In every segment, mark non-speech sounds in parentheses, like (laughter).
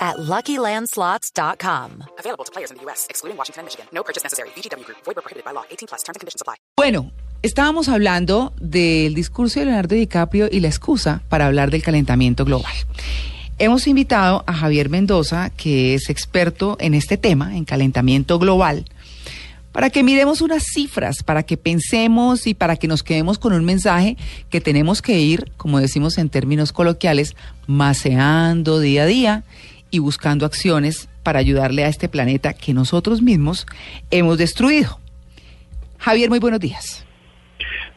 at LuckyLandSlots.com. Available to players in the U.S., excluding Washington and Michigan. No purchase necessary. VGW Group. Void prohibited by law. 18 plus. Terms and conditions apply. Bueno, estábamos hablando del discurso de Leonardo DiCaprio y la excusa para hablar del calentamiento global. Hemos invitado a Javier Mendoza, que es experto en este tema, en calentamiento global, para que miremos unas cifras, para que pensemos y para que nos quedemos con un mensaje que tenemos que ir, como decimos en términos coloquiales, maceando día a día y buscando acciones para ayudarle a este planeta que nosotros mismos hemos destruido. Javier, muy buenos días.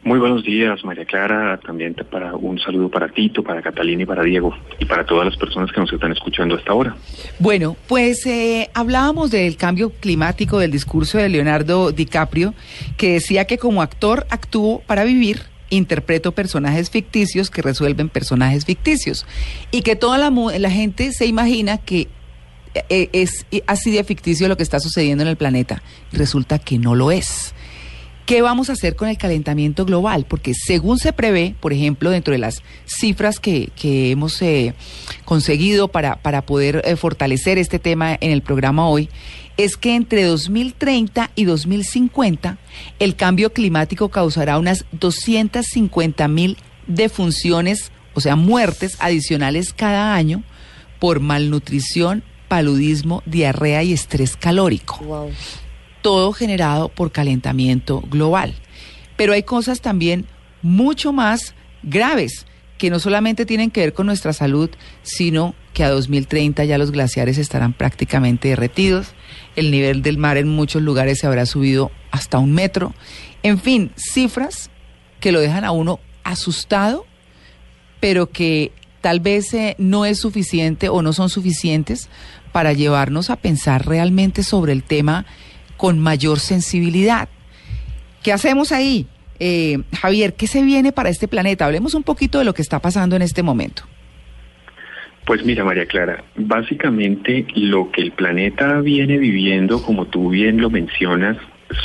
Muy buenos días, María Clara. También para un saludo para Tito, para Catalina y para Diego y para todas las personas que nos están escuchando hasta ahora. Bueno, pues eh, hablábamos del cambio climático, del discurso de Leonardo DiCaprio, que decía que como actor actuó para vivir interpreto personajes ficticios que resuelven personajes ficticios y que toda la, la gente se imagina que eh, es así de ficticio lo que está sucediendo en el planeta y resulta que no lo es. ¿Qué vamos a hacer con el calentamiento global? Porque según se prevé, por ejemplo, dentro de las cifras que, que hemos eh, conseguido para, para poder eh, fortalecer este tema en el programa hoy, es que entre 2030 y 2050 el cambio climático causará unas 250 mil defunciones, o sea, muertes adicionales cada año por malnutrición, paludismo, diarrea y estrés calórico todo generado por calentamiento global. Pero hay cosas también mucho más graves que no solamente tienen que ver con nuestra salud, sino que a 2030 ya los glaciares estarán prácticamente derretidos, el nivel del mar en muchos lugares se habrá subido hasta un metro, en fin, cifras que lo dejan a uno asustado, pero que tal vez eh, no es suficiente o no son suficientes para llevarnos a pensar realmente sobre el tema con mayor sensibilidad. ¿Qué hacemos ahí? Eh, Javier, ¿qué se viene para este planeta? Hablemos un poquito de lo que está pasando en este momento. Pues mira, María Clara, básicamente lo que el planeta viene viviendo, como tú bien lo mencionas,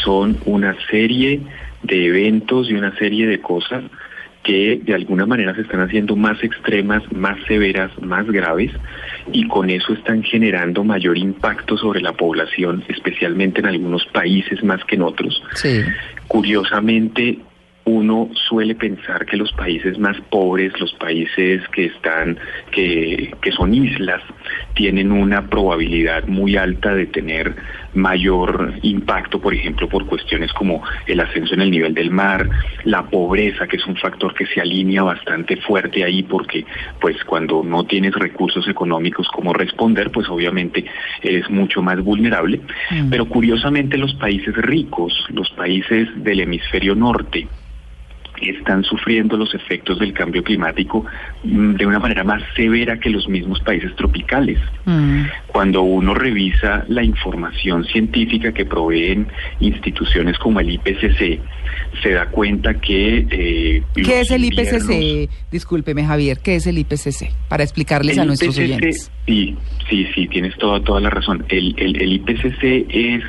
son una serie de eventos y una serie de cosas que de alguna manera se están haciendo más extremas, más severas, más graves y con eso están generando mayor impacto sobre la población, especialmente en algunos países más que en otros. Curiosamente, uno suele pensar que los países más pobres, los países que están, que, que son islas, tienen una probabilidad muy alta de tener mayor impacto, por ejemplo, por cuestiones como el ascenso en el nivel del mar, la pobreza, que es un factor que se alinea bastante fuerte ahí, porque pues cuando no tienes recursos económicos como responder, pues obviamente eres mucho más vulnerable. Mm. Pero curiosamente los países ricos, los países del hemisferio norte, están sufriendo los efectos del cambio climático mm, de una manera más severa que los mismos países tropicales. Mm. Cuando uno revisa la información científica que proveen instituciones como el IPCC, se da cuenta que... Eh, ¿Qué es el IPCC? Discúlpeme, Javier, ¿qué es el IPCC? Para explicarles a nuestros oyentes. Sí, sí, sí, tienes toda, toda la razón. El, el, el IPCC es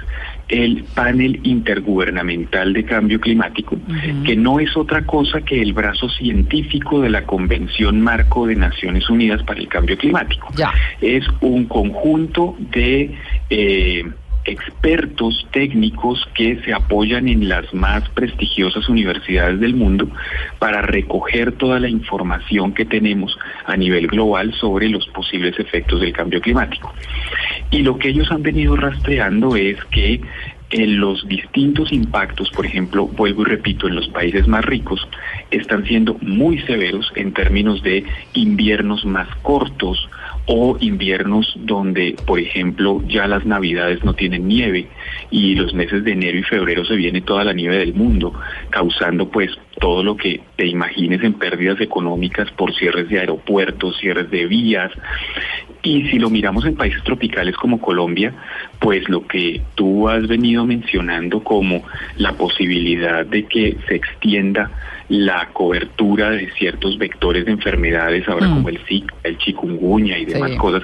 el panel intergubernamental de cambio climático, que no es otra cosa que el brazo científico de la Convención Marco de Naciones Unidas para el Cambio Climático. Es un conjunto de eh, expertos técnicos que se apoyan en las más prestigiosas universidades del mundo para recoger toda la información que tenemos a nivel global sobre los posibles efectos del cambio climático. Y lo que ellos han venido rastreando es que en los distintos impactos, por ejemplo, vuelvo y repito, en los países más ricos, están siendo muy severos en términos de inviernos más cortos, o inviernos donde, por ejemplo, ya las navidades no tienen nieve y los meses de enero y febrero se viene toda la nieve del mundo, causando pues todo lo que te imagines en pérdidas económicas por cierres de aeropuertos, cierres de vías. Y si lo miramos en países tropicales como Colombia, pues lo que tú has venido mencionando como la posibilidad de que se extienda la cobertura de ciertos vectores de enfermedades, ahora Mm. como el Zika, el chikungunya y demás Sí. cosas,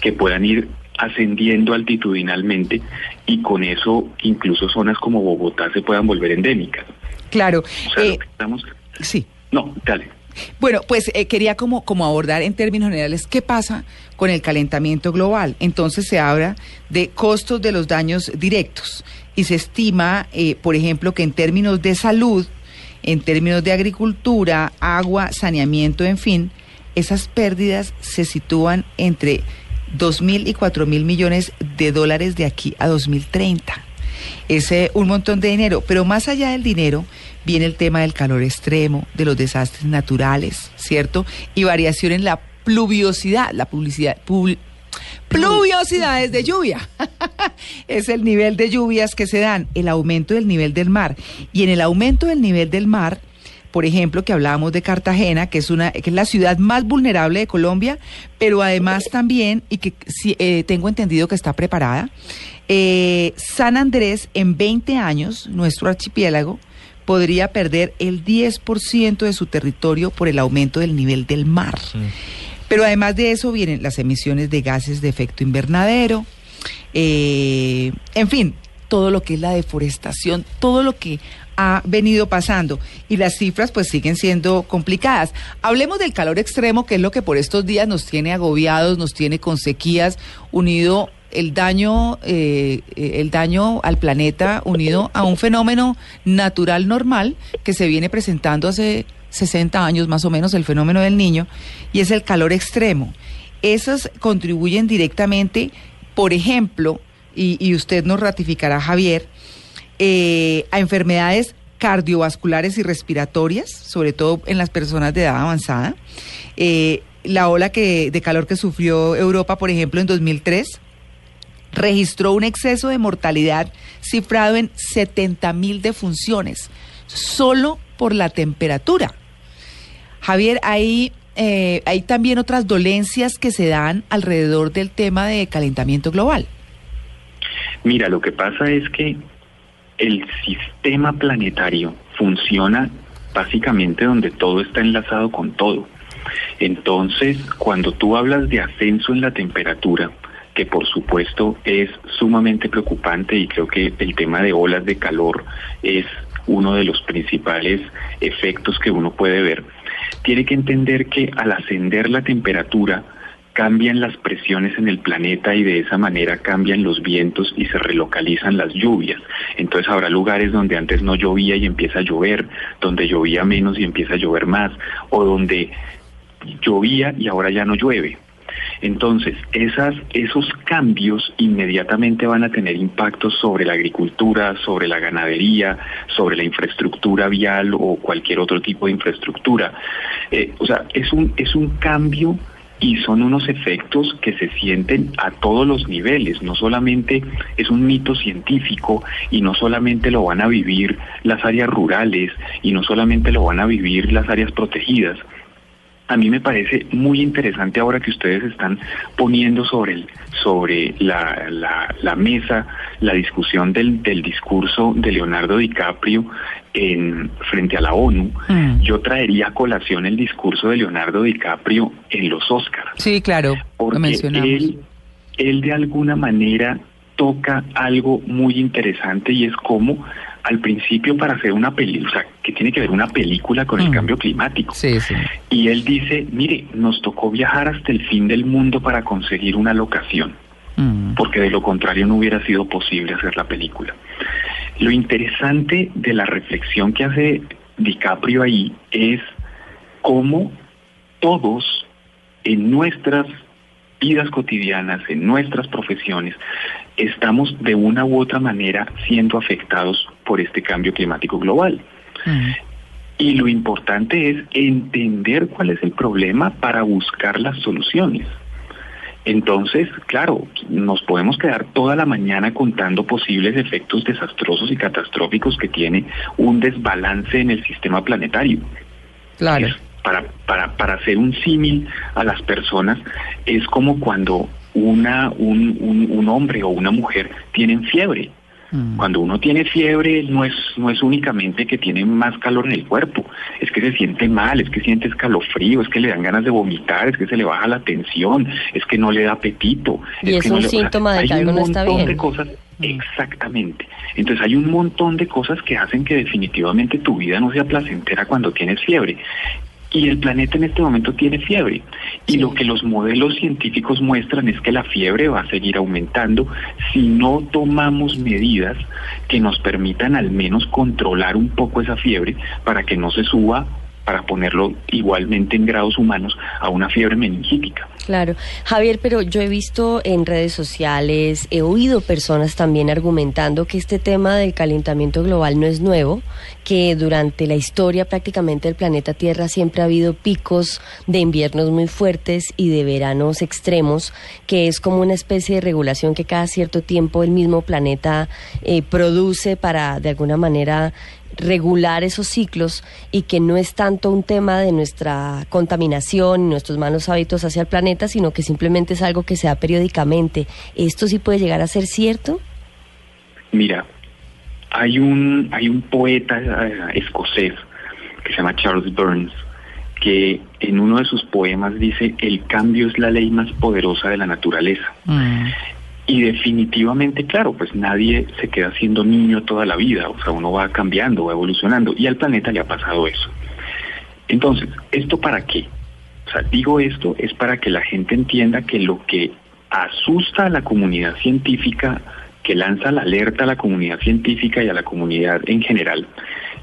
que puedan ir ascendiendo altitudinalmente y con eso incluso zonas como Bogotá se puedan volver endémicas. Claro. O sea, eh, lo que estamos... sí. No, dale. Bueno, pues eh, quería como, como abordar en términos generales qué pasa con el calentamiento global. Entonces se habla de costos de los daños directos y se estima, eh, por ejemplo, que en términos de salud, en términos de agricultura, agua, saneamiento, en fin, esas pérdidas se sitúan entre 2 mil y 4 mil millones de dólares de aquí a 2030. Es eh, un montón de dinero, pero más allá del dinero viene el tema del calor extremo, de los desastres naturales, ¿cierto? Y variación en la pluviosidad, la publicidad, pluviosidades de lluvia. (laughs) es el nivel de lluvias que se dan, el aumento del nivel del mar. Y en el aumento del nivel del mar, por ejemplo, que hablábamos de Cartagena, que es una que es la ciudad más vulnerable de Colombia, pero además también y que sí, eh, tengo entendido que está preparada. eh, San Andrés en 20 años, nuestro archipiélago podría perder el 10% de su territorio por el aumento del nivel del mar. Pero además de eso vienen las emisiones de gases de efecto invernadero, eh, en fin, todo lo que es la deforestación, todo lo que ha venido pasando y las cifras pues siguen siendo complicadas. Hablemos del calor extremo, que es lo que por estos días nos tiene agobiados, nos tiene con sequías, unido el daño, eh, el daño al planeta, unido a un fenómeno natural normal que se viene presentando hace 60 años más o menos, el fenómeno del niño, y es el calor extremo. Esos contribuyen directamente, por ejemplo, y, y usted nos ratificará, Javier, eh, a enfermedades cardiovasculares y respiratorias, sobre todo en las personas de edad avanzada. Eh, la ola que, de calor que sufrió Europa, por ejemplo, en 2003, registró un exceso de mortalidad cifrado en 70 mil defunciones, solo por la temperatura. Javier, eh, hay también otras dolencias que se dan alrededor del tema de calentamiento global. Mira, lo que pasa es que el sistema planetario funciona básicamente donde todo está enlazado con todo. Entonces, cuando tú hablas de ascenso en la temperatura, que por supuesto es sumamente preocupante y creo que el tema de olas de calor es uno de los principales efectos que uno puede ver, tiene que entender que al ascender la temperatura, cambian las presiones en el planeta y de esa manera cambian los vientos y se relocalizan las lluvias. Entonces habrá lugares donde antes no llovía y empieza a llover, donde llovía menos y empieza a llover más, o donde llovía y ahora ya no llueve. Entonces, esas, esos cambios inmediatamente van a tener impactos sobre la agricultura, sobre la ganadería, sobre la infraestructura vial o cualquier otro tipo de infraestructura. Eh, o sea, es un, es un cambio y son unos efectos que se sienten a todos los niveles, no solamente es un mito científico y no solamente lo van a vivir las áreas rurales y no solamente lo van a vivir las áreas protegidas. A mí me parece muy interesante ahora que ustedes están poniendo sobre, el, sobre la, la, la mesa la discusión del, del discurso de Leonardo DiCaprio en, frente a la ONU, Mm. yo traería a colación el discurso de Leonardo DiCaprio en los Oscars. Sí, claro, lo Porque mencionamos. él, él de alguna manera toca algo muy interesante y es como al principio para hacer una película, o sea, que tiene que ver una película con el Mm. cambio climático. Sí, sí. Y él dice, mire, nos tocó viajar hasta el fin del mundo para conseguir una locación Mm. porque de lo contrario no hubiera sido posible hacer la película. Lo interesante de la reflexión que hace DiCaprio ahí es cómo todos en nuestras vidas cotidianas, en nuestras profesiones, estamos de una u otra manera siendo afectados por este cambio climático global. Mm. Y lo importante es entender cuál es el problema para buscar las soluciones. Entonces, claro, nos podemos quedar toda la mañana contando posibles efectos desastrosos y catastróficos que tiene un desbalance en el sistema planetario. Claro. Para, para, para hacer un símil a las personas, es como cuando una, un, un, un hombre o una mujer tienen fiebre. Mm. Cuando uno tiene fiebre no es, no es únicamente que tiene más calor en el cuerpo, es que se siente mal, es que siente escalofrío, es que le dan ganas de vomitar, es que se le baja la tensión, es que no le da apetito. Y es que un no le- síntoma de hay que algo no está montón bien. de cosas, exactamente. Entonces hay un montón de cosas que hacen que definitivamente tu vida no sea placentera cuando tienes fiebre. Y el planeta en este momento tiene fiebre. Y lo que los modelos científicos muestran es que la fiebre va a seguir aumentando si no tomamos medidas que nos permitan al menos controlar un poco esa fiebre para que no se suba, para ponerlo igualmente en grados humanos, a una fiebre meningítica. Claro. Javier, pero yo he visto en redes sociales, he oído personas también argumentando que este tema del calentamiento global no es nuevo, que durante la historia prácticamente del planeta Tierra siempre ha habido picos de inviernos muy fuertes y de veranos extremos, que es como una especie de regulación que cada cierto tiempo el mismo planeta eh, produce para de alguna manera regular esos ciclos y que no es tanto un tema de nuestra contaminación y nuestros malos hábitos hacia el planeta, sino que simplemente es algo que se da periódicamente. ¿Esto sí puede llegar a ser cierto? Mira, hay un, hay un poeta eh, escocés que se llama Charles Burns, que en uno de sus poemas dice, el cambio es la ley más poderosa de la naturaleza. Mm. Y definitivamente, claro, pues nadie se queda siendo niño toda la vida, o sea, uno va cambiando, va evolucionando, y al planeta le ha pasado eso. Entonces, ¿esto para qué? O sea, digo esto es para que la gente entienda que lo que asusta a la comunidad científica, que lanza la alerta a la comunidad científica y a la comunidad en general,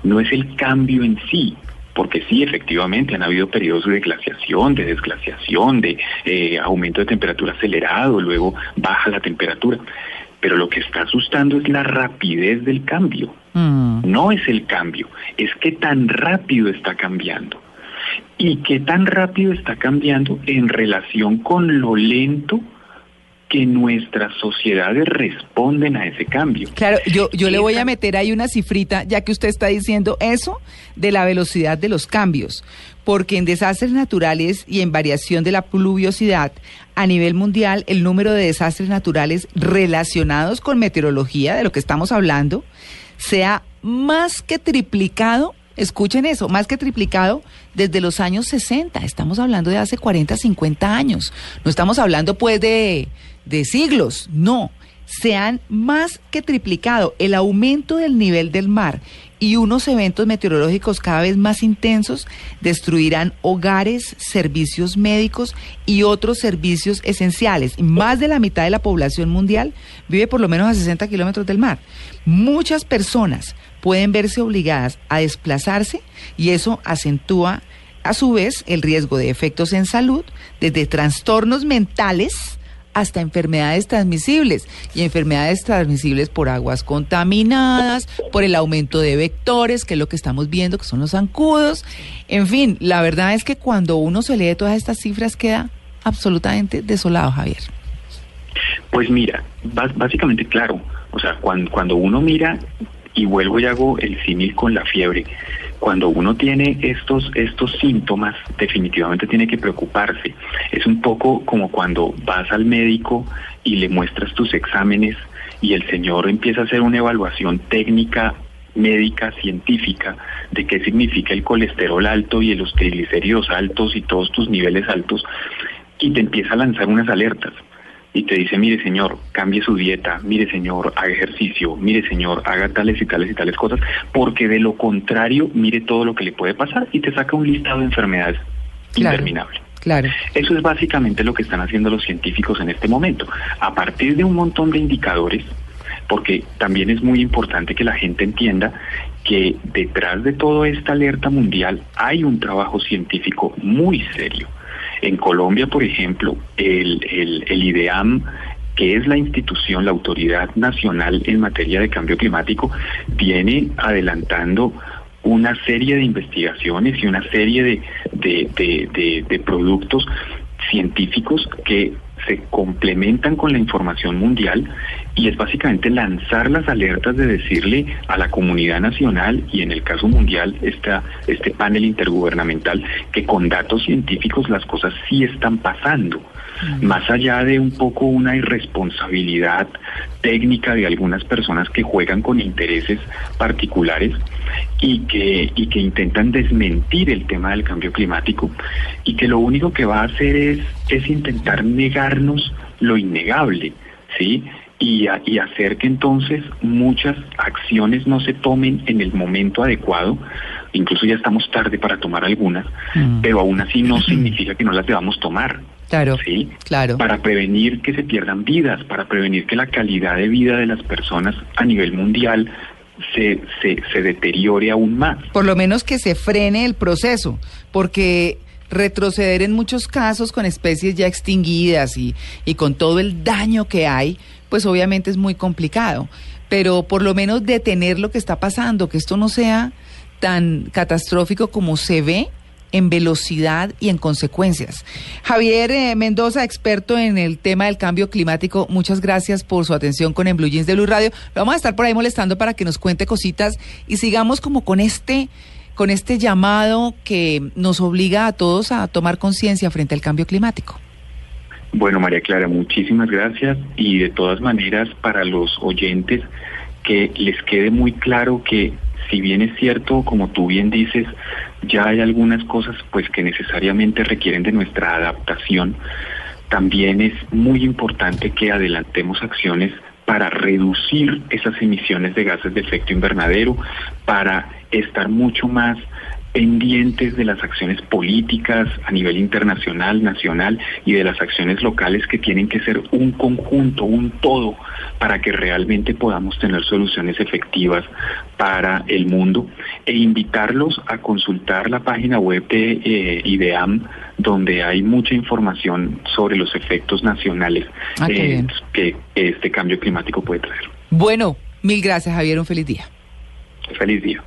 no es el cambio en sí, porque sí, efectivamente, han habido periodos de glaciación, de desglaciación, de eh, aumento de temperatura acelerado, luego baja la temperatura, pero lo que está asustando es la rapidez del cambio. Mm. No es el cambio, es que tan rápido está cambiando. Y qué tan rápido está cambiando en relación con lo lento que nuestras sociedades responden a ese cambio. Claro, yo, yo le voy a meter ahí una cifrita, ya que usted está diciendo eso de la velocidad de los cambios, porque en desastres naturales y en variación de la pluviosidad a nivel mundial, el número de desastres naturales relacionados con meteorología, de lo que estamos hablando, se ha más que triplicado, escuchen eso, más que triplicado desde los años 60. Estamos hablando de hace 40, 50 años. No estamos hablando pues de, de siglos, no. Se han más que triplicado el aumento del nivel del mar y unos eventos meteorológicos cada vez más intensos destruirán hogares, servicios médicos y otros servicios esenciales. Más de la mitad de la población mundial vive por lo menos a 60 kilómetros del mar. Muchas personas pueden verse obligadas a desplazarse y eso acentúa a su vez el riesgo de efectos en salud, desde trastornos mentales hasta enfermedades transmisibles y enfermedades transmisibles por aguas contaminadas, por el aumento de vectores, que es lo que estamos viendo, que son los zancudos. En fin, la verdad es que cuando uno se lee todas estas cifras queda absolutamente desolado, Javier. Pues mira, básicamente claro, o sea, cuando, cuando uno mira, y vuelvo y hago el símil con la fiebre, cuando uno tiene estos, estos síntomas, definitivamente tiene que preocuparse. Es un poco como cuando vas al médico y le muestras tus exámenes y el señor empieza a hacer una evaluación técnica médica, científica, de qué significa el colesterol alto y los triglicéridos altos y todos tus niveles altos, y te empieza a lanzar unas alertas y te dice, mire señor, cambie su dieta, mire señor, haga ejercicio, mire señor, haga tales y tales y tales cosas, porque de lo contrario, mire todo lo que le puede pasar y te saca un listado de enfermedades Claro. interminable. Claro. Eso es básicamente lo que están haciendo los científicos en este momento. A partir de un montón de indicadores, porque también es muy importante que la gente entienda que detrás de toda esta alerta mundial hay un trabajo científico muy serio. En Colombia, por ejemplo, el, IDEAM, que es la institución, la autoridad nacional en materia de cambio climático, viene adelantando una serie de investigaciones y una serie de productos científicos que se complementan con la información mundial y es básicamente lanzar las alertas de decirle a la comunidad nacional y en el caso mundial esta, este panel intergubernamental que con datos científicos las cosas sí están pasando. Más allá de un poco una irresponsabilidad técnica de algunas personas que juegan con intereses particulares y que, y que intentan desmentir el tema del cambio climático y que lo único que va a hacer es, es intentar negarnos lo innegable, ¿sí? Y, y, hacer que entonces muchas acciones no se tomen en el momento adecuado. Incluso ya estamos tarde para tomar algunas, mm. pero aún así no significa que no las debamos tomar. Claro, ¿sí? claro. Para prevenir que se pierdan vidas, para prevenir que la calidad de vida de las personas a nivel mundial se, se, se deteriore aún más. Por lo menos que se frene el proceso, porque retroceder en muchos casos con especies ya extinguidas y, y con todo el daño que hay, pues obviamente es muy complicado. Pero por lo menos detener lo que está pasando, que esto no sea tan catastrófico como se ve en velocidad y en consecuencias. Javier eh, Mendoza, experto en el tema del cambio climático, muchas gracias por su atención con En Blue Jeans de Blue Radio. Lo vamos a estar por ahí molestando para que nos cuente cositas y sigamos como con este con este llamado que nos obliga a todos a tomar conciencia frente al cambio climático. Bueno, María Clara, muchísimas gracias y de todas maneras para los oyentes que les quede muy claro que si bien es cierto, como tú bien dices, ya hay algunas cosas pues que necesariamente requieren de nuestra adaptación, también es muy importante que adelantemos acciones para reducir esas emisiones de gases de efecto invernadero, para estar mucho más pendientes de las acciones políticas a nivel internacional, nacional y de las acciones locales que tienen que ser un conjunto, un todo, para que realmente podamos tener soluciones efectivas para el mundo e invitarlos a consultar la página web de eh, IDEAM donde hay mucha información sobre los efectos nacionales Ah, eh, que este cambio climático puede traer. Bueno, mil gracias Javier, un feliz día. Feliz día.